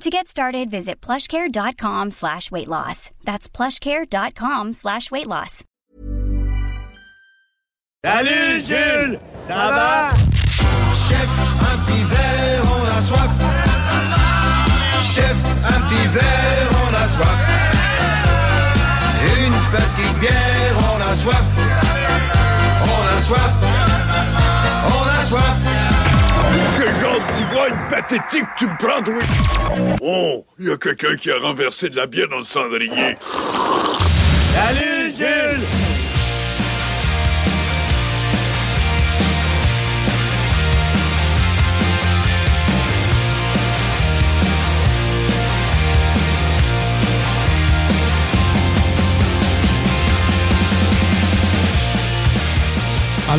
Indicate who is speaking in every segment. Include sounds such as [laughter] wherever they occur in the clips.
Speaker 1: To get started, visit plushcare.com slash weight loss. That's plushcare.com slash weight loss.
Speaker 2: Salut Jules! Ça va?
Speaker 3: Chef, un petit verre, on a soif. Chef, un petit verre, on a soif. Une petite bière, on a soif. On a soif.
Speaker 2: D'ivrogne pathétique tu me prends, toi? Oh, il y a quelqu'un qui a renversé de la bière dans le cendrier. Salut Jules!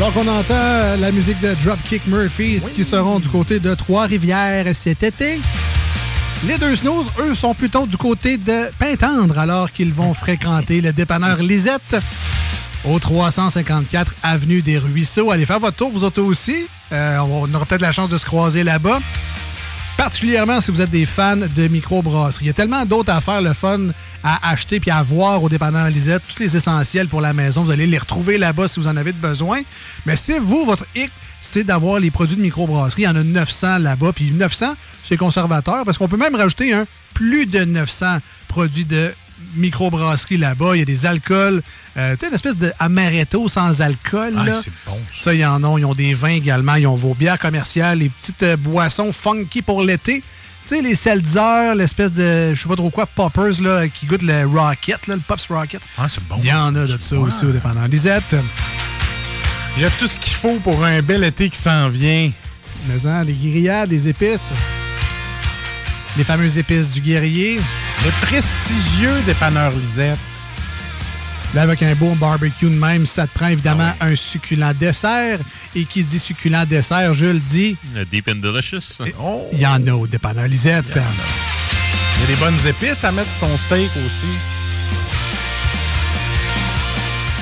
Speaker 4: Alors qu'on entend la musique de Dropkick Murphys qui seront du côté de Trois-Rivières cet été. Les deux snooze, eux, sont plutôt du côté de Pintendre alors qu'ils vont fréquenter le dépanneur Lisette au 354 Avenue des Ruisseaux. Allez faire votre tour, vous autres aussi. Euh, on aura peut-être la chance de se croiser là-bas. Particulièrement si vous êtes des fans de microbrasserie. Il y a tellement d'autres affaires le fun à acheter puis à voir au dépanneur Lisette. Tous les essentiels pour la maison, vous allez les retrouver là-bas si vous en avez besoin. Mais si vous, votre hic, c'est d'avoir les produits de microbrasserie, il y en a 900 là-bas. Puis 900, c'est conservateur parce qu'on peut même rajouter un plus de 900 produits de microbrasserie là-bas. Il y a des alcools, euh, tu sais, une espèce de amaretto sans alcool.
Speaker 5: Ah, c'est bon.
Speaker 4: Ça, ils en ont. Ils ont des vins également. Ils ont vos bières commerciales, les petites euh, boissons funky pour l'été. Tu sais, les seltzers, l'espèce de, je sais pas trop quoi, poppers, là, qui goûtent le Rocket, là, le Pops Rocket.
Speaker 5: Ah, c'est bon.
Speaker 4: Il y en a de ça aussi au dépendant. Lisette,
Speaker 5: Il y a tout ce qu'il faut pour un bel été qui s'en vient.
Speaker 4: mais hein, des grillades, des épices. Les fameuses épices du guerrier.
Speaker 5: Le prestigieux dépanneur Lisette.
Speaker 4: Là, avec un beau barbecue de même, ça te prend évidemment un succulent dessert. Et qui dit succulent dessert, je le dis,
Speaker 6: Le Deep and Delicious.
Speaker 5: Oh!
Speaker 4: il y en a au dépanneur Lisette.
Speaker 5: Il y a des bonnes épices à mettre sur ton steak aussi.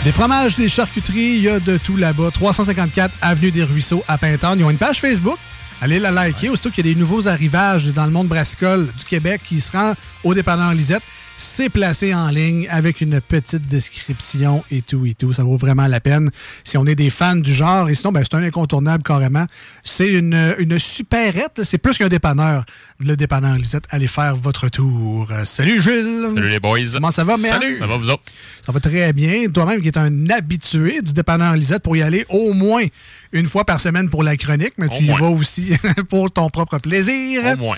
Speaker 4: Des fromages, des charcuteries, il y a de tout là-bas. 354 Avenue des Ruisseaux à Pintorne. Ils ont une page Facebook. Allez la liker. Aussitôt qu'il y a des nouveaux arrivages dans le monde brassicole du Québec qui se rend au dépanneur Lisette, c'est placé en ligne avec une petite description et tout et tout. Ça vaut vraiment la peine si on est des fans du genre. Et sinon, ben, c'est un incontournable carrément. C'est une, une supérette. C'est plus qu'un dépanneur. Le dépanneur Lisette, allez faire votre tour. Salut Gilles!
Speaker 6: Salut les boys.
Speaker 4: Comment ça va, merde?
Speaker 6: Ça va vous autres?
Speaker 4: Ça va très bien. Toi-même qui es un habitué du dépanneur Lisette pour y aller au moins une fois par semaine pour la chronique, mais
Speaker 6: Au
Speaker 4: tu y vas aussi [laughs] pour ton propre plaisir.
Speaker 6: Au moins.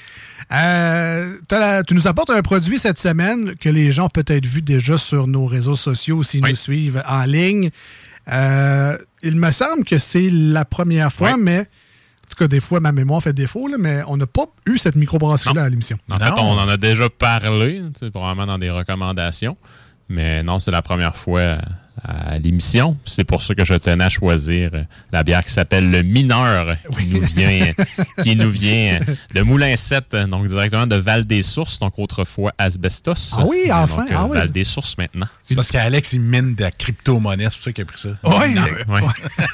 Speaker 4: Euh, tu nous apportes un produit cette semaine que les gens ont peut-être vu déjà sur nos réseaux sociaux s'ils
Speaker 6: Oui.
Speaker 4: nous suivent en ligne. Euh, il me semble que c'est la première fois,
Speaker 6: Oui.
Speaker 4: mais en tout cas, des fois, ma mémoire fait défaut, là, mais on n'a pas eu cette microbrasserie-là à l'émission.
Speaker 6: En fait, on en a déjà parlé, probablement dans des recommandations. Mais non, c'est la première fois à l'émission. C'est pour ça que je tenais à choisir euh, la bière qui s'appelle le Mineur, qui nous vient, [laughs] qui nous vient de Moulin 7, donc directement de Val des Sources, donc autrefois Asbestos.
Speaker 4: Ah oui, enfin,
Speaker 6: euh,
Speaker 4: ah oui.
Speaker 6: Val des Sources maintenant.
Speaker 5: C'est parce qu'Alex, il mine de la crypto-monnaie, c'est pour ça qu'il a pris ça.
Speaker 4: Oui,
Speaker 6: Ouais.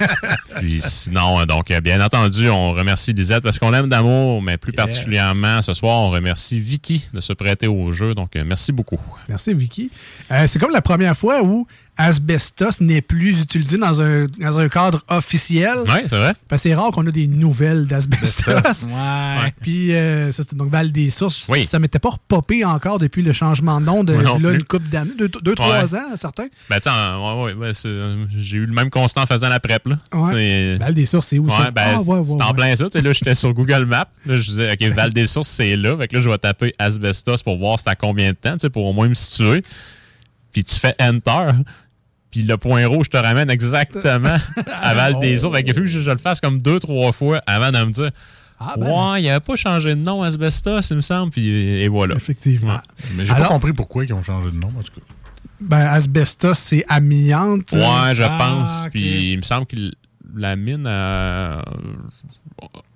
Speaker 6: [laughs] Puis sinon, euh, donc, bien entendu, on remercie Lisette parce qu'on l'aime d'amour, mais plus
Speaker 5: Yes.
Speaker 6: particulièrement ce soir, on remercie Vicky de se prêter au jeu. Donc, merci beaucoup.
Speaker 4: Merci, Vicky. Euh, c'est comme la première fois où, asbestos n'est plus utilisé dans un, dans un cadre officiel.
Speaker 6: Oui, c'est vrai.
Speaker 4: Parce que c'est rare qu'on a des nouvelles d'asbestos. [laughs]
Speaker 5: Ouais.
Speaker 4: Puis, euh, ça, c'était donc Val des Sources.
Speaker 6: Oui.
Speaker 4: Ça m'était pas repopé encore depuis le changement de nom de
Speaker 6: non
Speaker 4: là,
Speaker 6: plus.
Speaker 4: une couple d'années, deux, deux, trois ans, certains.
Speaker 6: Ben, tu sais, en- ouais, ouais, euh, j'ai eu le même constat en faisant la prep, là.
Speaker 4: Val des Sources, c'est où ça?
Speaker 6: Ben,
Speaker 4: Ah, ouais, ouais,
Speaker 6: c'est en plein ça. Tu sais, là, j'étais sur Google Maps. Là, je disais, OK, Val des Sources, c'est là. Fait que là, je vais taper asbestos pour voir c'est à combien de temps, tu sais, pour au moins me situer. Puis tu fais Enter. Puis le point rouge te ramène exactement [laughs] à Val des Sources. Fait fallu que je, je le fasse comme deux, trois fois avant de me dire,
Speaker 4: Ah, ben,
Speaker 6: ouais, il avait pas changé de nom asbestos, il me semble. Puis et voilà.
Speaker 4: Effectivement.
Speaker 5: Mais j'ai
Speaker 4: Alors-
Speaker 5: pas compris pourquoi ils ont changé de nom, en tout cas.
Speaker 4: Ben, asbestos, c'est amiante.
Speaker 6: Ouais, je
Speaker 5: Ah,
Speaker 6: pense. Puis il me semble que la mine a...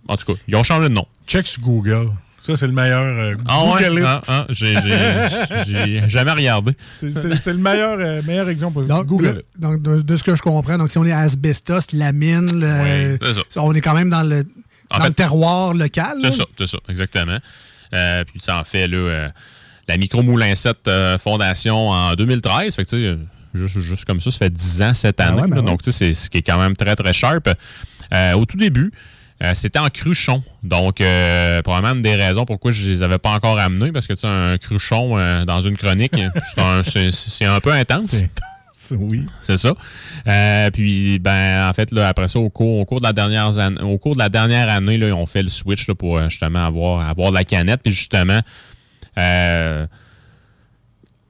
Speaker 6: En tout cas, ils ont changé de nom.
Speaker 5: Check sur Google. Ça, c'est le meilleur. euh,
Speaker 6: Ah ouais?
Speaker 5: Google it.
Speaker 6: Ah, ah, j'ai- j'ai j'ai jamais regardé.
Speaker 5: C'est- C'est c'est le meilleur, euh, meilleur exemple.
Speaker 4: Donc,
Speaker 5: Google
Speaker 4: donc, de, de ce que je comprends, donc si on est à asbestos, la mine, le-
Speaker 6: Oui, c'est ça.
Speaker 4: on est quand même dans le,
Speaker 6: En
Speaker 4: dans
Speaker 6: fait,
Speaker 4: le terroir local. là?
Speaker 6: C'est ça, c'est ça, exactement. Euh, puis ça en fait là, euh, la Micro Moulin 7 euh, Fondation en 2013. Fait que, tu sais, euh, juste, juste comme ça, ça fait 10 ans cette
Speaker 4: Ah
Speaker 6: année.
Speaker 4: ouais, ben
Speaker 6: là.
Speaker 4: ouais.
Speaker 6: Donc, tu sais, c'est ce qui est quand même très, très sharp. Euh, au tout début, euh, c'était en cruchon. Donc, euh, probablement une des raisons pourquoi je les avais pas encore amenés, parce que, tu sais, un cruchon euh, dans une chronique, [laughs] c'est un, c'est- c'est un peu intense.
Speaker 5: C'est- c'est- Oui.
Speaker 6: C'est ça. Euh, puis, ben, en fait, là, après ça, au cours, au cours de la dernière année, au cours de la dernière année, là, on fait le switch là, pour justement avoir, avoir de la canette. Puis justement, euh,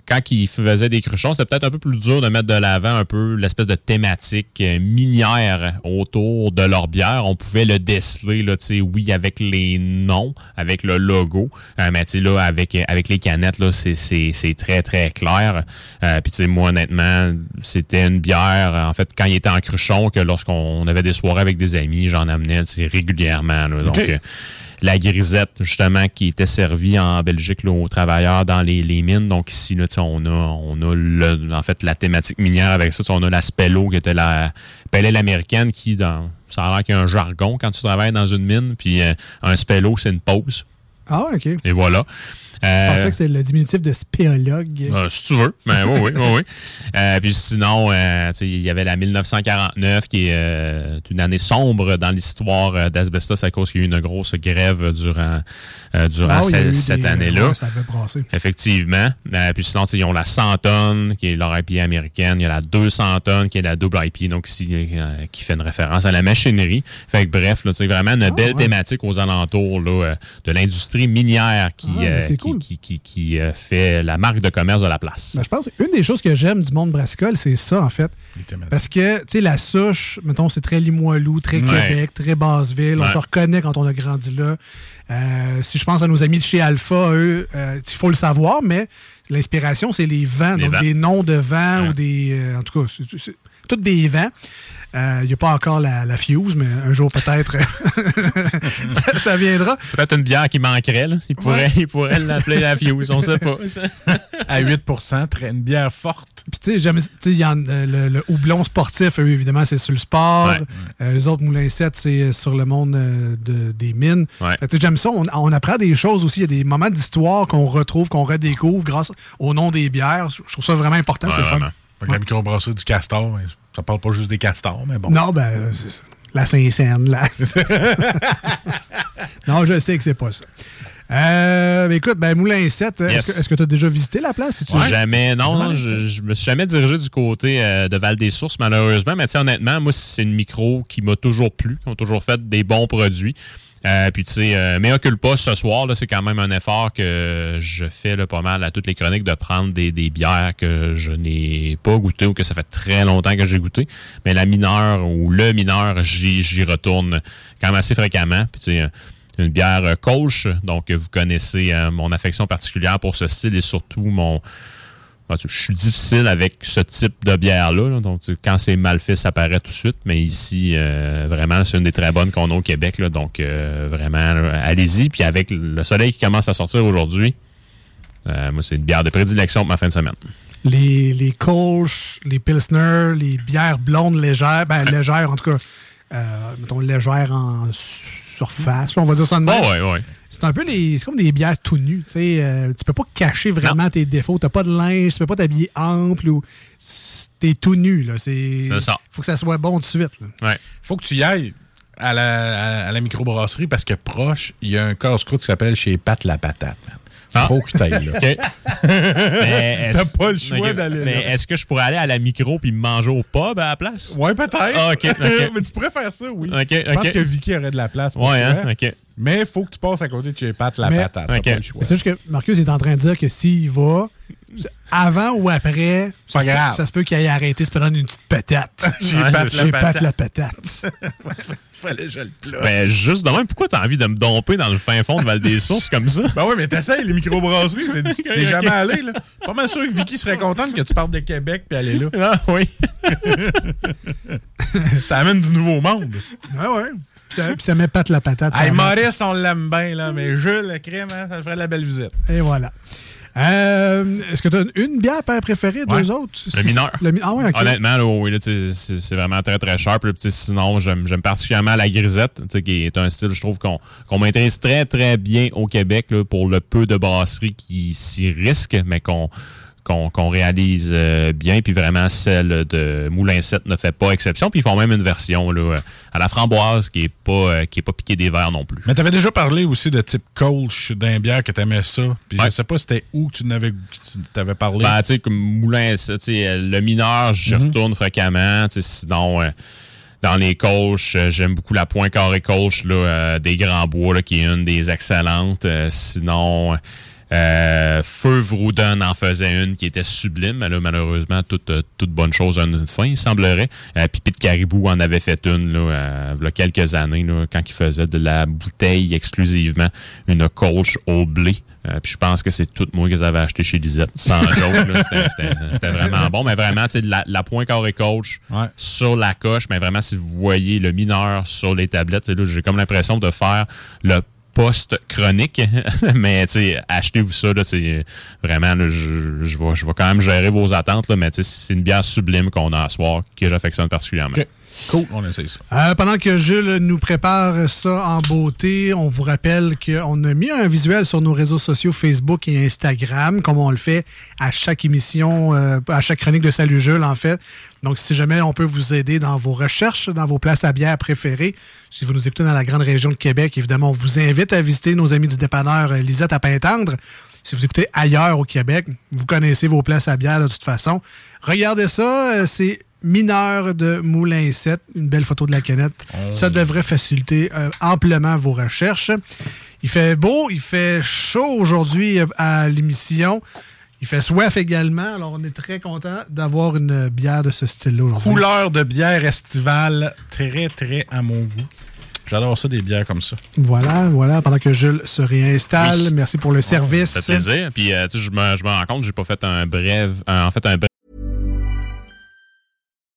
Speaker 6: quand ils faisaient des cruchons, c'était peut-être un peu plus dur de mettre de l'avant un peu l'espèce de thématique euh, minière autour de leur bière. On pouvait le déceler, là, tu sais, oui, avec les noms, avec le logo, euh, mais tu sais, là, avec, avec les canettes, là, c'est- c'est c'est très, très clair. Euh, Puis, tu sais, moi, honnêtement, c'était une bière, en fait, quand il était en cruchon, que lorsqu'on avait des soirées avec des amis, j'en amenais, régulièrement. là. Donc,
Speaker 5: OK.
Speaker 6: La grisette, justement, qui était servie en Belgique là, aux travailleurs dans les, les mines. Donc ici, là, on a, on a le- en fait la thématique minière avec ça. On a la Spello, qui était la pelle américaine, qui, dans, ça a l'air qu'il y a un jargon quand tu travailles dans une mine. Puis euh, un Spello, c'est une pause.
Speaker 4: Ah, OK.
Speaker 6: Et voilà.
Speaker 4: Je
Speaker 6: Euh,
Speaker 4: pensais que c'était le diminutif de spéologue.
Speaker 6: euh, si tu veux. Ben oui, oui, oui, oui. [laughs] Euh, puis sinon, euh, il y avait la 1949 qui est euh, une année sombre dans l'histoire d'Asbestos à cause qu'il y a eu une grosse grève durant, durant
Speaker 4: Ah,
Speaker 6: cette année-là.
Speaker 4: ouais, ça avait brassé.
Speaker 6: Effectivement. Puis sinon, ils ont la 100 tonnes, qui est leur IPA américaine. Il y a la 200 tonnes, qui est la double IPA, donc ici, qui fait une référence à la machinerie. Fait que bref, là, vraiment une belle
Speaker 4: Ah, ouais.
Speaker 6: thématique aux alentours là, de l'industrie minière qui,
Speaker 4: Ah,
Speaker 6: qui,
Speaker 4: cool.
Speaker 6: qui, qui- qui, euh, fait la marque de commerce de la place.
Speaker 4: Ben, je pense une des choses que j'aime du monde brassicole, c'est ça, en fait. Parce que, tu sais, la souche, mettons, c'est très Limoilou, très
Speaker 6: Ouais.
Speaker 4: Québec, très Basseville. On
Speaker 6: Ouais.
Speaker 4: se reconnaît quand on a grandi là. Euh, si je pense à nos amis de chez Alpha, eux, euh, il faut le savoir, mais l'inspiration, c'est les vents.
Speaker 6: Les
Speaker 4: donc,
Speaker 6: vents.
Speaker 4: des noms de vents
Speaker 6: Ouais.
Speaker 4: ou des. euh, en tout cas, c'est- c'est toutes des vents. Euh, Il n'y a pas encore la, la Fuse, mais un jour peut-être [laughs] ça, ça viendra.
Speaker 6: Peut-être une bière qui manquerait. Là. Il pourrait il pourrait l'appeler la Fuse, on sait pas. [laughs]
Speaker 5: À 8 très- une bière forte.
Speaker 4: Puis, tu sais, euh, le, le houblon sportif, eux, évidemment, c'est sur le sport.
Speaker 6: Ouais.
Speaker 4: Euh, les autres moulins 7, c'est sur le monde de- des mines.
Speaker 6: Ouais.
Speaker 4: J'aime ça. On, on apprend des choses aussi. Il y a des moments d'histoire qu'on retrouve, qu'on redécouvre grâce au nom des bières. Je trouve ça vraiment important.
Speaker 6: Ouais,
Speaker 4: c'est le fun.
Speaker 5: Fait que La microbrasserie du castor, mais ça parle pas juste des castors, mais bon.
Speaker 4: Non, ben, euh, la Saint-Saëns, là. [laughs] non, je sais que c'est pas ça. Euh, ben, écoute, ben, Moulin 7, euh,
Speaker 6: Yes.
Speaker 4: est-ce que tu as déjà visité la place?
Speaker 6: Jamais, non, non, je, je me suis jamais dirigé du côté euh, de Val-des-Sources, malheureusement. Mais tu sais, honnêtement, moi, c'est une micro qui m'a toujours plu, qui ont toujours fait des bons produits. Euh, puis, tu sais, euh, mais occupe pas ce soir, là, c'est quand même un effort que je fais là, pas mal à toutes les chroniques de prendre des, bières que je n'ai pas goûté ou que ça fait très longtemps que j'ai goûté. Mais la mineure ou le mineur, j'y retourne quand même assez fréquemment. Puis, tu sais, une bière euh, Kolsch, donc vous connaissez euh, mon affection particulière pour ce style et surtout mon. Je suis difficile avec ce type de bière-là. là. donc, quand c'est mal fait, ça paraît tout de suite. Mais ici, euh, vraiment, c'est une des très bonnes qu'on a au Québec. là. donc, euh, vraiment, allez-y. Puis avec le soleil qui commence à sortir aujourd'hui, euh, moi, c'est une bière de prédilection pour ma fin de semaine.
Speaker 4: les, les Kolsch, les Pilsner, les bières blondes légères, ben légères en tout cas, euh, mettons légères en surface, on va dire ça de même.
Speaker 6: Oh, ouais, ouais.
Speaker 4: C'est un peu des, c'est comme des bières tout nues, tu sais, euh, tu peux pas cacher vraiment tes défauts, t'as pas de linge, tu peux pas t'habiller ample ou t'es tout nu. là. C'est
Speaker 6: ça.
Speaker 4: faut que ça soit bon tout de suite. là.
Speaker 6: Ouais.
Speaker 5: faut que tu y ailles à la, à, à la microbrasserie parce que proche, il y a un casse-croûte qui s'appelle chez Pat la patate. man.
Speaker 6: Ah.
Speaker 5: Faut que tu ailles là. [laughs]
Speaker 6: OK. Mais
Speaker 5: T'as
Speaker 6: est-ce-
Speaker 5: pas le choix d'aller
Speaker 6: Mais
Speaker 5: là.
Speaker 6: est-ce que je pourrais aller à la micro puis me manger au pub à la place?
Speaker 5: Ouais, peut-être.
Speaker 6: Ah. [laughs]
Speaker 5: Mais tu pourrais faire ça, oui.
Speaker 6: Ok,
Speaker 5: Je pense que Vicky aurait de la place. pour
Speaker 6: Ouais, hein?
Speaker 5: Mais il faut que tu passes à côté de chez Pat la
Speaker 4: Mais-
Speaker 5: patate. Pas le choix.
Speaker 4: Mais C'est juste que Marcus est en train de dire que s'il va, avant ou après, ça, se, peut,
Speaker 5: grave.
Speaker 4: ça se peut qu'il aille arrêter se prendre une petite patate. [laughs]
Speaker 5: Chez
Speaker 6: Ouais,
Speaker 5: Pat la
Speaker 4: la patate.
Speaker 5: Fallait que je le plotte.
Speaker 6: Ben, juste de même, pourquoi t'as envie de me domper dans le fin fond de Val-des-Sources comme ça?
Speaker 5: Ben ouais, mais t'essayes les microbrasseries. c'est- [laughs] T'es jamais allé, là. Pas mal sûr que Vicky serait contente que tu partes de Québec puis aller là.
Speaker 6: Ah oui. [laughs]
Speaker 5: Ça amène du nouveau monde.
Speaker 4: Ouais, ouais. Puis ça, met pas la patate.
Speaker 5: Hey. Maurice, on l'aime bien, là, mais Jules, le crème, hein, ça ferait de la belle visite.
Speaker 4: Et voilà. Euh, Est-ce que tu as une bière préférée,
Speaker 5: Ouais.
Speaker 4: deux autres?
Speaker 6: Le mineur.
Speaker 4: Le mi- ah ouais.
Speaker 6: Honnêtement, là, oui, c'est vraiment très, très là. Puis, Sinon, j'aime j'aime particulièrement la grisette, qui est un style, je trouve, qu'on qu'on maîtrise très, très bien au Québec là, pour le peu de brasseries qui s'y risquent, mais qu'on qu'on réalise euh, bien. Puis vraiment, celle de Moulin 7 ne fait pas exception. Puis ils font même une version là, à la framboise qui est pas, euh, qui est pas piquée des verres non plus.
Speaker 5: Mais t'avais déjà parlé aussi de type Colch d'un bière que t'aimais ça. Puis
Speaker 6: Ouais.
Speaker 5: je sais pas c'était où que tu n'avais tu t'avais parlé.
Speaker 6: Ben, tu sais, comme Moulin, ça, tu sais, euh, le mineur, j'y retourne fréquemment. Tu sinon, euh, dans les coachs, j'aime beaucoup la Point Carré Coach là, euh, des Grands Bois, là, qui est une des excellentes. Euh, sinon, euh, Feu Vrouden en faisait une qui était sublime. Là, malheureusement, toute, euh, toute bonne chose a une fin, il semblerait. Euh, Pipi de Caribou en avait fait une là, euh, il y a quelques années, là, quand il faisait de la bouteille exclusivement, une coach au blé. Euh, puis je pense que c'est tout moi qu'ils avaient acheté chez Lisette, sans [laughs] joke. C'était- vraiment bon. Mais vraiment, tu sais, la, la point carré coach
Speaker 5: Ouais.
Speaker 6: sur la coche, mais vraiment, si vous voyez le mineur sur les tablettes, j'ai comme l'impression de faire le post-chronique. [laughs] mais achetez-vous ça. C'est vraiment, là, je, je, vais, je vais quand même gérer vos attentes. Là, mais c'est une bière sublime qu'on a à soir, que j'affectionne particulièrement.
Speaker 5: Cool, on essaye ça.
Speaker 4: Euh, pendant que Jules nous prépare ça en beauté, on vous rappelle qu'on a mis un visuel sur nos réseaux sociaux Facebook et Instagram, comme on le fait à chaque émission, euh, à chaque chronique de Salut Jules, en fait. Donc, si jamais on peut vous aider dans vos recherches, dans vos places à bière préférées, si vous nous écoutez dans la grande région de Québec, évidemment, on vous invite à visiter nos amis du dépanneur euh, Lisette à Pintendre. Si vous écoutez ailleurs au Québec, vous connaissez vos places à bière de toute façon. Regardez ça, c'est mineur de Moulin 7, une belle photo de la canette. Ça devrait faciliter euh, amplement vos recherches. Il fait beau, il fait chaud aujourd'hui euh, à l'émission. Il fait soif également, alors on est très content d'avoir une bière de ce style-là aujourd'hui.
Speaker 5: Couleur de bière estivale, très, très à mon goût. J'adore ça, des bières comme ça.
Speaker 4: Voilà, voilà, pendant que Jules se réinstalle.
Speaker 6: Oui.
Speaker 4: Merci pour le service.
Speaker 6: Ça fait plaisir. Puis, euh, tu sais, je me, rends compte, j'ai pas fait un bref, un- en fait, un bref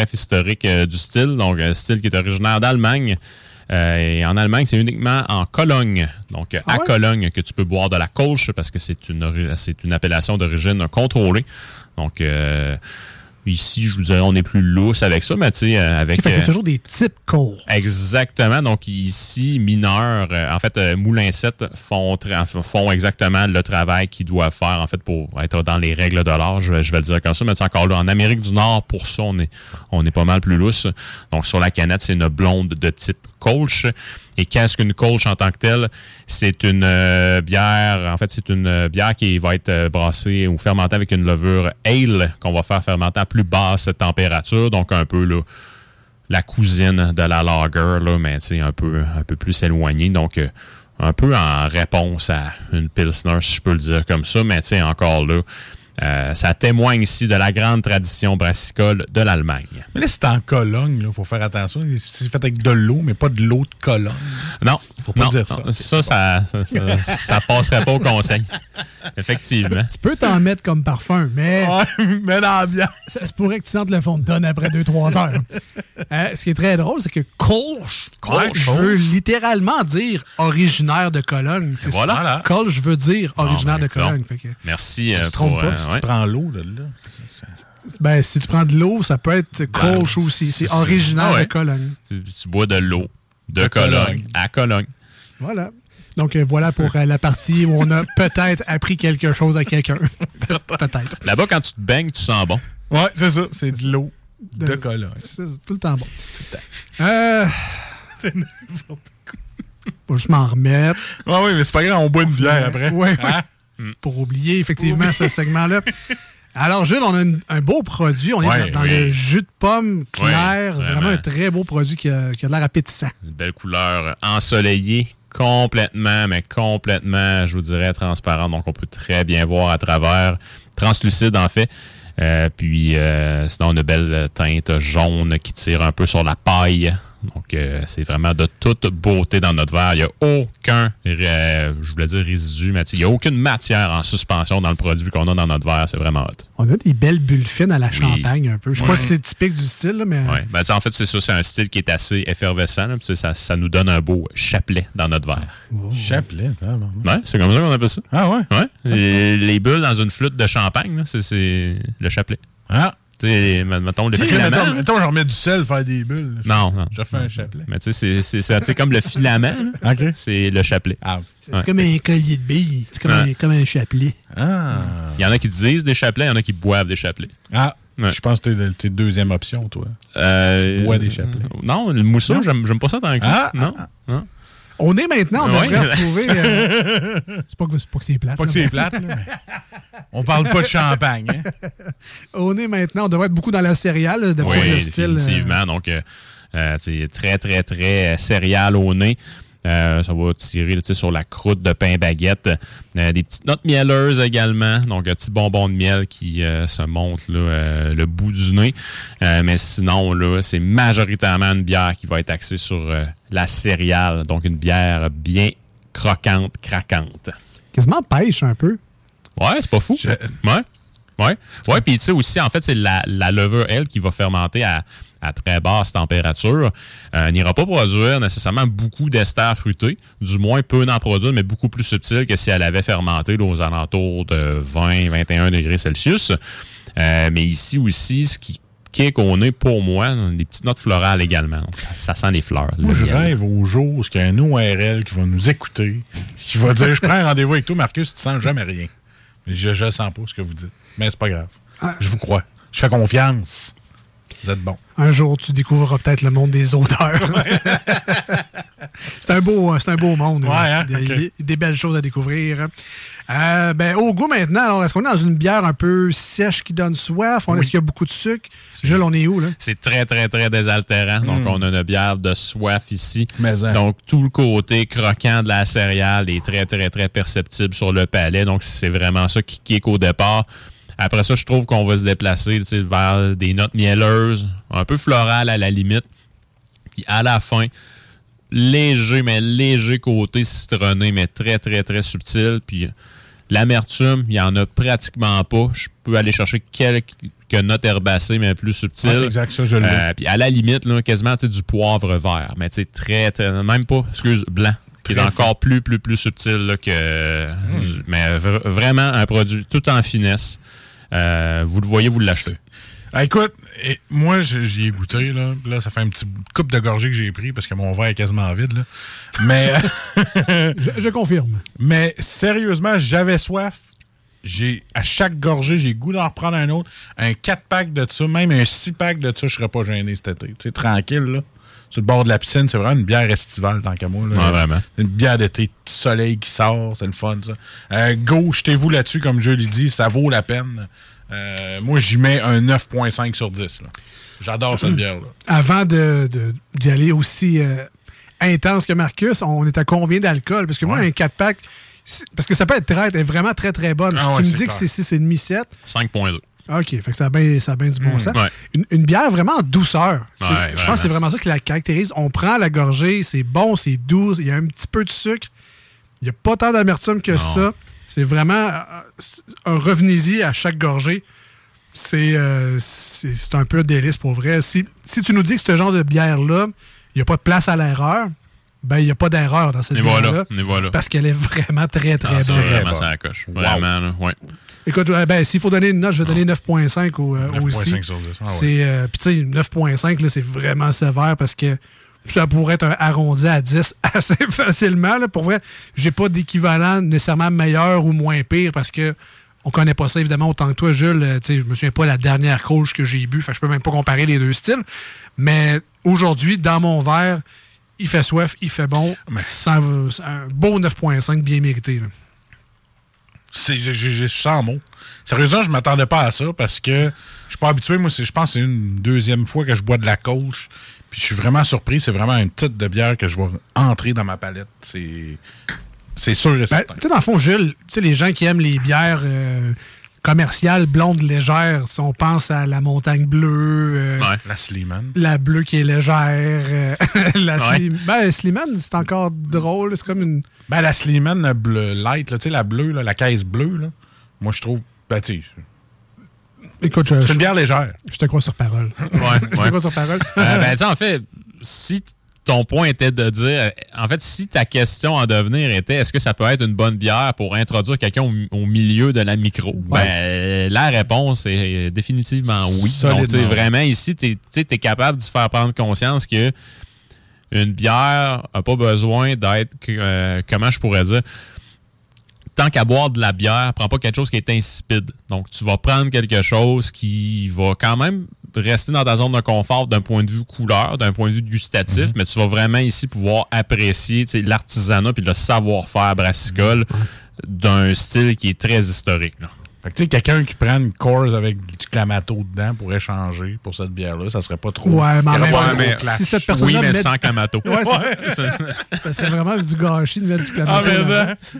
Speaker 6: Bref historique euh, du style, donc un style qui est originaire d'Allemagne. Euh, et en Allemagne, c'est uniquement en Cologne, donc euh, à
Speaker 4: ouais?
Speaker 6: Cologne, que tu peux boire de la Kolsch parce que c'est une, c'est une appellation d'origine contrôlée. Donc, euh, ici, je vous dirais, on est plus lousse avec ça, mais tu sais, euh, avec.
Speaker 4: C'est
Speaker 6: euh,
Speaker 4: toujours des types courts.
Speaker 6: Exactement. Donc ici, mineurs, euh, en fait, euh, Moulin 7 font, exactement le travail qu'ils doivent faire, en fait, pour être dans les règles de l'art. Je, vais- je vais le dire comme ça, mais c'est encore là. En Amérique du Nord, pour ça, on est, on est pas mal plus lousse. Donc sur la canette, c'est une blonde de type Kolsch. Et qu'est-ce qu'une Kolsch en tant que telle? C'est une euh, bière, en fait, c'est une euh, bière qui va être euh, brassée ou fermentée avec une levure ale qu'on va faire fermenter à plus basse température, donc un peu la cousine de la lager, mais un peu, un peu plus éloignée. Donc, un peu en réponse à une Pilsner, si je peux le dire comme ça, mais encore là, euh, ça témoigne ici de la grande tradition brassicole de l'Allemagne.
Speaker 5: Mais là, c'est en Cologne, il faut faire attention. C'est fait avec de l'eau, mais pas de l'eau de Cologne.
Speaker 6: Non.
Speaker 5: Faut pas
Speaker 6: non,
Speaker 5: dire ça.
Speaker 6: non, Ça, ça, ça, ça, ça passerait pas au conseil. Effectivement.
Speaker 4: Tu peux t'en mettre comme parfum, mais.
Speaker 5: mais l'ambiance. [laughs]
Speaker 4: Ça se pourrait que tu sentes le fond de tonne après 2-3 heures. [laughs] Euh, ce qui est très drôle, c'est que Kolsch,
Speaker 5: Kolsch.
Speaker 4: veut littéralement dire originaire de Cologne. C'est
Speaker 6: Voilà.
Speaker 4: ça. Kolsch veut dire originaire
Speaker 6: ben,
Speaker 4: de Cologne.
Speaker 6: donc,
Speaker 4: Fait que-
Speaker 6: Merci
Speaker 4: Tu
Speaker 6: euh,
Speaker 4: te trompes
Speaker 6: pour.
Speaker 4: pas,
Speaker 6: euh,
Speaker 4: tu.
Speaker 5: Prends l'eau de là.
Speaker 4: Ben, si tu prends de l'eau, ça peut être Kolsch aussi. C'est
Speaker 6: c'est-
Speaker 4: originaire
Speaker 6: ah ouais.
Speaker 4: de Cologne.
Speaker 6: Tu, tu bois de l'eau de, Cologne,
Speaker 5: Cologne.
Speaker 6: à Cologne.
Speaker 4: Voilà. Donc, euh, voilà pour euh, la partie où on a [laughs] peut-être appris quelque chose à quelqu'un. [laughs] peut-être.
Speaker 6: Là-bas, quand tu te baignes, tu sens bon.
Speaker 5: Ouais, c'est ça. C'est de l'eau de,
Speaker 4: De-
Speaker 5: Cologne.
Speaker 4: C'est tout le temps bon. Euh... Faut juste m'en remettre.
Speaker 5: Ouais, oui, mais c'est pas grave, on boit une bière après.
Speaker 4: Ouais, ouais.
Speaker 5: Hein?
Speaker 4: Pour oublier effectivement ce segment-là. Alors, Jules, on a une- un beau produit. On est
Speaker 6: Ouais,
Speaker 4: dans, dans
Speaker 6: oui.
Speaker 4: le jus de pomme clair.
Speaker 6: Oui,
Speaker 4: vraiment.
Speaker 6: vraiment.
Speaker 4: un très beau produit qui a, qui a de l'air appétissant.
Speaker 6: Une belle couleur ensoleillée, complètement, mais complètement, je vous dirais, transparente. Donc, on peut très bien voir à travers. Translucide, en fait. Euh, puis, euh, sinon, une belle teinte jaune qui tire un peu sur la paille. Donc, euh, c'est vraiment de toute beauté dans notre verre. Il n'y a aucun, euh, je voulais dire résidu, mais il n'y a aucune matière en suspension dans le produit qu'on a dans notre verre. C'est vraiment hot.
Speaker 4: On a des belles bulles fines à la champagne un peu. Je sais pas si c'est typique du style, là, mais
Speaker 6: Ouais. Ben, en fait, c'est ça. C'est un style qui est assez effervescent. là. Ça, ça nous donne un beau chapelet dans notre verre.
Speaker 5: Chapelet, bon.
Speaker 6: Ouais, c'est comme ça qu'on appelle ça.
Speaker 5: Ah ouais?
Speaker 6: Ouais. Les, les bulles dans une flûte de champagne, c'est le chapelet.
Speaker 5: Ah.
Speaker 6: Tu sais, mettons le filament.
Speaker 5: mettons, mettons, je remets du sel faire des bulles.
Speaker 6: Non, non.
Speaker 5: Je fais un chapelet.
Speaker 6: Mais tu sais, c'est, comme le filament, là, c'est le chapelet.
Speaker 4: c'est c'est comme un collier de billes. C'est comme, un, comme un chapelet.
Speaker 5: Ah.
Speaker 6: Il y en a qui disent des chapelets, il y en a qui boivent des chapelets.
Speaker 5: Ah.
Speaker 6: Ouais.
Speaker 5: Je pense que t'es, t'es deuxième option, toi.
Speaker 6: Euh,
Speaker 5: Tu bois des chapelets.
Speaker 6: Non, le mousseux, j'aime, j'aime pas ça tant que ça.
Speaker 5: Ah,
Speaker 6: non. non.
Speaker 4: On est maintenant, on
Speaker 6: Ouais.
Speaker 4: devrait retrouver. euh, [laughs] c'est pas que c'est plate.
Speaker 5: Pas que c'est plate, là, mais on parle pas de champagne. Hein? [laughs]
Speaker 4: On est maintenant, on devrait être beaucoup dans la céréale, d'après
Speaker 6: Oui,
Speaker 4: le style. euh,
Speaker 6: définitivement. Donc, euh, euh, très, très, très euh, céréal au nez. Euh, ça va tirer là, sur la croûte de pain baguette. Euh, des petites notes mielleuses également. Donc, un petit bonbon de miel qui euh, se monte là, euh, le bout du nez. Euh, mais sinon, là, c'est majoritairement une bière qui va être axée sur euh, la céréale. Donc, une bière bien croquante, craquante.
Speaker 4: Quasiment pêche un peu.
Speaker 6: Ouais, c'est pas fou. Ouais. Ouais. Ouais, puis tu sais aussi, en fait, c'est la, la levure, elle, qui va fermenter à, à très basse température. Euh, n'ira pas produire nécessairement beaucoup d'ester fruité. Du moins, peut en produire, mais beaucoup plus subtil que si elle avait fermenté là, aux alentours de 20-21 degrés Celsius. Euh, mais ici aussi, ce qui kick au nez pour moi, des petites notes florales également. Donc, ça, ça sent les fleurs.
Speaker 5: Moi, je rêve au jour où il y a un ORL qui va nous écouter, qui va dire Je prends un rendez-vous avec toi, Marcus, tu sens jamais rien. Mais je ne sens pas ce que vous dites. Mais c'est pas grave.
Speaker 4: Ah.
Speaker 5: Je vous crois. Je fais confiance. Vous êtes bon.
Speaker 4: Un jour, tu découvriras peut-être le monde des odeurs. [laughs] c'est un beau, c'est un beau monde.
Speaker 5: Ouais,
Speaker 4: là.
Speaker 5: hein?
Speaker 4: des, des- belles choses à découvrir. Euh, ben, au goût maintenant, alors est-ce qu'on est dans une bière un peu sèche qui donne soif?
Speaker 6: Oui.
Speaker 4: Est-ce qu'il y a beaucoup de sucre? Jules, on est où, là?
Speaker 6: C'est très, très, très désaltérant. Donc,
Speaker 4: Mm.
Speaker 6: on a une bière de soif ici.
Speaker 5: hein.
Speaker 6: Donc, tout le côté croquant de la céréale est très, très, très perceptible sur le palais. Donc, c'est vraiment ça qui kick au départ. Après ça, je trouve qu'on va se déplacer vers des notes mielleuses, un peu florales à la limite. Puis à la fin, léger, mais léger côté citronné, mais très, très, très subtil. Puis l'amertume, il n'y en a pratiquement pas. Je peux aller chercher quelques notes herbacées, mais plus subtiles.
Speaker 5: Ouais, exact, ça, je l'ai.
Speaker 6: Euh, puis à la limite, là, quasiment du poivre vert, mais très, très, même pas, excuse, blanc, qui est encore plus, plus, plus subtil là, que. Mais vr- vraiment un produit tout en finesse. Euh, vous le voyez, vous l'achetez.
Speaker 5: Ah, écoute, et moi, je- j'y ai goûté. Là. là, ça fait un petit coupe de gorgée que j'ai pris parce que mon verre est quasiment vide. Là. Mais, [laughs]
Speaker 4: je, je confirme.
Speaker 5: Mais sérieusement, j'avais soif. J'ai à chaque gorgée, j'ai goût d'en reprendre un autre. Un 4-pack de ça, même un 6-pack de ça, je serais pas gêné cet été. Tu sais, tranquille, là. Sur le bord de la piscine. C'est vraiment une bière estivale, tant qu'à moi. là.
Speaker 6: Ouais, vraiment.
Speaker 5: Une bière d'été, petit soleil qui sort, c'est le fun, ça. Euh, go, jetez-vous là-dessus, comme je l'ai dit, ça vaut la peine. Euh, moi, j'y mets un 9,5 sur 10. là. J'adore cette bière-là.
Speaker 4: Avant de- de- d'y aller aussi euh, intense que Marcus, on est à combien d'alcool? Parce que moi, un 4-pack, c'est- parce que ça peut être très, elle est vraiment très, très bonne.
Speaker 6: Ah
Speaker 4: si
Speaker 6: ouais,
Speaker 4: tu me dis que c'est 6,5-7,
Speaker 6: 5.2.
Speaker 4: OK, fait que ça a bien du bon
Speaker 6: Mm.
Speaker 4: sens.
Speaker 6: Ouais.
Speaker 4: Une, une bière vraiment en douceur.
Speaker 6: Ouais,
Speaker 4: je pense que c'est vraiment ça qui la caractérise. On prend la gorgée, c'est bon, c'est doux, il y a un petit peu de sucre. Il n'y a pas tant d'amertume que ça. C'est vraiment euh, un revenez-y à chaque gorgée. C'est euh, un peu un délice pour vrai. Si, si tu nous dis que ce genre de bière-là, il n'y a pas de place à l'erreur, ben il n'y a pas d'erreur dans cette
Speaker 6: Et
Speaker 4: bière-là.
Speaker 6: voilà, et voilà.
Speaker 4: Parce qu'elle est vraiment très, très
Speaker 6: Ah, c'est
Speaker 4: bonne.
Speaker 6: vraiment ça la coche. Vraiment, là, ouais.
Speaker 4: Écoute, euh, ben, s'il faut donner une note, je vais donner 9.5 au, euh,
Speaker 5: 9.5
Speaker 4: aussi.
Speaker 5: sur 10. Ah ouais.
Speaker 4: C'est, euh, Puis tu sais, 9.5, là, c'est vraiment sévère parce que ça pourrait être un arrondi à 10 [laughs] assez facilement. Là. Pour vrai, j'ai pas d'équivalent nécessairement meilleur ou moins pire parce que on connaît pas ça, évidemment, autant que toi, Jules. Euh, tu sais, je me souviens pas la dernière coach que j'ai bu. Je peux même pas comparer les deux styles. Mais aujourd'hui, dans mon verre, il fait soif, il fait bon. C'est un, beau 9.5 bien mérité.
Speaker 5: C'est- j'ai- j'ai- Je sens mot. Sérieusement, je m'attendais pas à ça parce que je suis pas habitué. Moi, je pense que c'est une deuxième fois que je bois de la coach. Puis je suis vraiment surpris. C'est vraiment un titre de bière que je vais entrer dans ma palette. C'est c'est sûr et
Speaker 4: Ben,
Speaker 5: certain.
Speaker 4: tu sais, dans le fond, Jules, tu sais, les gens qui aiment les bières euh, commerciales, blondes, légères, si on pense à la montagne bleue, euh,
Speaker 5: La Slimane.
Speaker 4: la bleue qui est légère, euh, [laughs] la
Speaker 5: Ouais.
Speaker 4: Slim- Ben, Slimane, c'est encore drôle. C'est comme une.
Speaker 5: Ben, la Slimane la bleu, light, là, tu sais, la bleue, là, la caisse bleue, là, moi, je trouve. Ben, tu sais,
Speaker 4: Écoute, je,
Speaker 5: c'est une bière légère.
Speaker 4: je te crois sur parole.
Speaker 6: Ouais, [laughs]
Speaker 4: je te
Speaker 6: ouais.
Speaker 4: crois sur parole.
Speaker 6: Euh, ben, tu sais, en fait, si ton point était de dire, en fait, si ta question en devenir était est-ce que ça peut être une bonne bière pour introduire quelqu'un au, au milieu de la micro, ben, la réponse est définitivement oui. Donc, vraiment, ici, tu es, capable de se faire prendre conscience que une bière n'a pas besoin d'être, euh, comment je pourrais dire, tant qu'à boire de la bière, prends pas quelque chose qui est insipide. Donc, tu vas prendre quelque chose qui va quand même rester dans ta zone de confort d'un point de vue couleur, d'un point de vue gustatif, mais tu vas vraiment ici pouvoir apprécier l'artisanat puis le savoir-faire brassicole d'un style qui est très historique. là.
Speaker 5: Fait que, tu sais, quelqu'un qui prend une Coors avec du clamato dedans pour échanger pour cette bière-là, ça serait pas trop.
Speaker 4: Ouais, mais
Speaker 5: pas
Speaker 4: si cette personne-là
Speaker 6: Oui, mais
Speaker 4: met-
Speaker 6: sans clamato.
Speaker 4: Ouais, c'est ça. ça serait vraiment du gâchis de mettre du clamato.
Speaker 5: Ah, mais ça.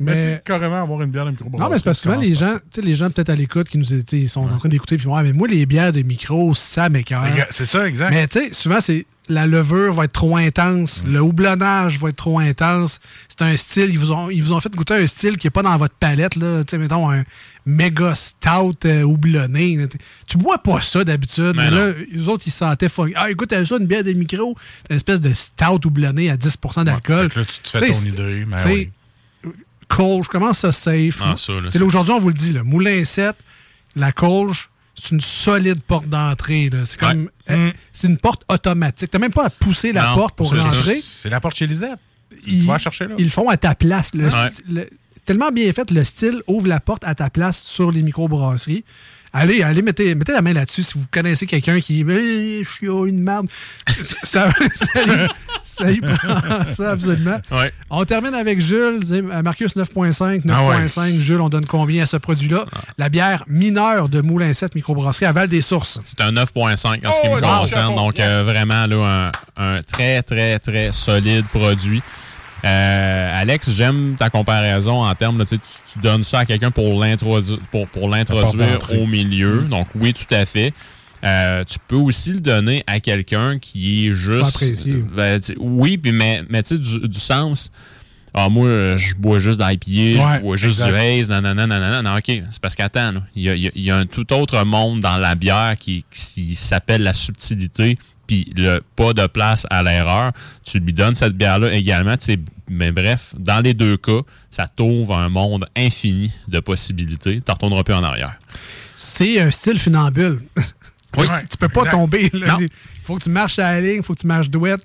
Speaker 4: Mais-
Speaker 5: Mais carrément avoir une bière de microbrasserie.
Speaker 4: Non, mais c'est parce que souvent, les gens, tu sais, les gens peut-être à l'écoute qui nous ils sont en train d'écouter, puis ouais, mais moi, les bières de micro, ça
Speaker 5: gars, C'est ça, exact.
Speaker 4: Mais tu sais, souvent, c'est la levure va être trop intense, le houblonnage va être trop intense. C'est un style, ils vous, ont, ils vous ont fait goûter un style qui n'est pas dans votre palette, là. Tu sais, mettons, un méga stout euh, houblonné. là. Tu- bois pas ça d'habitude.
Speaker 6: Mais
Speaker 4: Mais là, les autres, ils se sentaient fuck. Ah, écoute, t'as ça, une bière de micro, une espèce de stout houblonné à 10% d'alcool.
Speaker 5: Là, tu te fais ton idée. Mais oui.
Speaker 4: Colge, comment ça safe?
Speaker 6: Ah,
Speaker 4: sais,
Speaker 6: c'est-
Speaker 4: Aujourd'hui, on vous le dit, là, Moulin 7, la Colge, c'est une solide porte d'entrée. C'est comme. euh, C'est une porte automatique. T'as même pas à pousser la
Speaker 5: Non,
Speaker 4: porte pour rentrer.
Speaker 5: C'est la porte chez Lisette.
Speaker 4: Ils,
Speaker 5: Tu vas la chercher là.
Speaker 4: ils le font à ta place. Le
Speaker 5: Ouais.
Speaker 4: le- tellement bien fait, le style ouvre la porte à ta place sur les microbrasseries. Allez, allez, mettez, mettez la main là-dessus si vous connaissez quelqu'un qui Eh, je suis une merde. [laughs] ça, ça, y- ça y prend ça, absolument.
Speaker 6: Ouais.
Speaker 4: On termine avec Jules. Marcus 9.5,
Speaker 5: Ah
Speaker 4: 9.5. Jules, on donne combien à ce produit-là? La bière mineure de Moulin 7 microbrasserie à Val-des-Sources.
Speaker 6: C'est un 9.5 en ce qui
Speaker 4: Oh,
Speaker 6: me concerne. Donc, euh, vraiment, là, un, un très, très, très solide produit. Euh, Alex, j'aime ta comparaison en termes de, tu, donnes ça à quelqu'un pour l'introduire pour, pour l'introduire au milieu.
Speaker 4: Mm.
Speaker 6: Donc, oui, tout à fait. Euh, tu peux aussi le donner à quelqu'un qui est juste. Ben, oui, puis mais, mais tu sais, du, du sens. Ah, moi, je bois juste d'IPA,
Speaker 5: Ouais,
Speaker 6: je bois juste du Haze, nanana, nanana. Non, OK, c'est parce qu'attends, il y a, y y un tout autre monde dans la bière qui, qui s'appelle la subtilité, puis le pas de place à l'erreur. Tu lui donnes cette bière-là également, tu sais, mais bref, dans les deux cas, ça t'ouvre un monde infini de possibilités. Tu retourneras plus en arrière.
Speaker 4: C'est un style funambule.
Speaker 6: Oui. [laughs]
Speaker 4: tu peux pas
Speaker 6: Exact.
Speaker 4: tomber. Il faut que tu marches à la ligne, il faut que tu marches douette.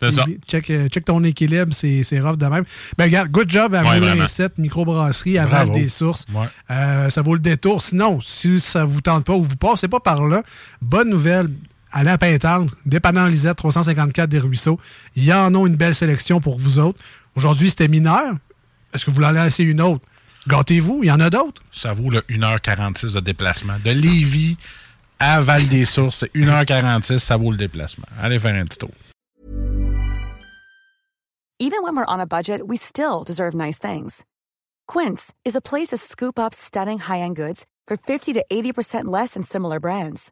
Speaker 4: Check, euh, check ton équilibre, c'est rough de même. Ben regarde, good job à
Speaker 6: Ouais,
Speaker 4: Moulin
Speaker 6: vraiment.
Speaker 4: 7, microbrasserie à. Val des Sources.
Speaker 5: Ouais.
Speaker 4: Euh, ça vaut le détour. Sinon, si ça vous tente pas ou vous passez pas par là, bonne nouvelle. Allez à Pintendre, dépannant Lisette, 354 des Ruisseaux. Il y en a une belle sélection pour vous autres. Aujourd'hui, c'était mineur. Est-ce que vous voulez laisser une autre? Gâtez-vous, il y en a d'autres.
Speaker 5: Ça vaut le 1h46 de déplacement. De Lévis à Val-des-Sources, c'est 1h46, ça vaut le déplacement. Allez faire un petit tour.
Speaker 7: Even when we're on a budget, we still deserve nice things. Quince is a place to scoop up stunning high-end goods for 50 to 80% less than similar brands.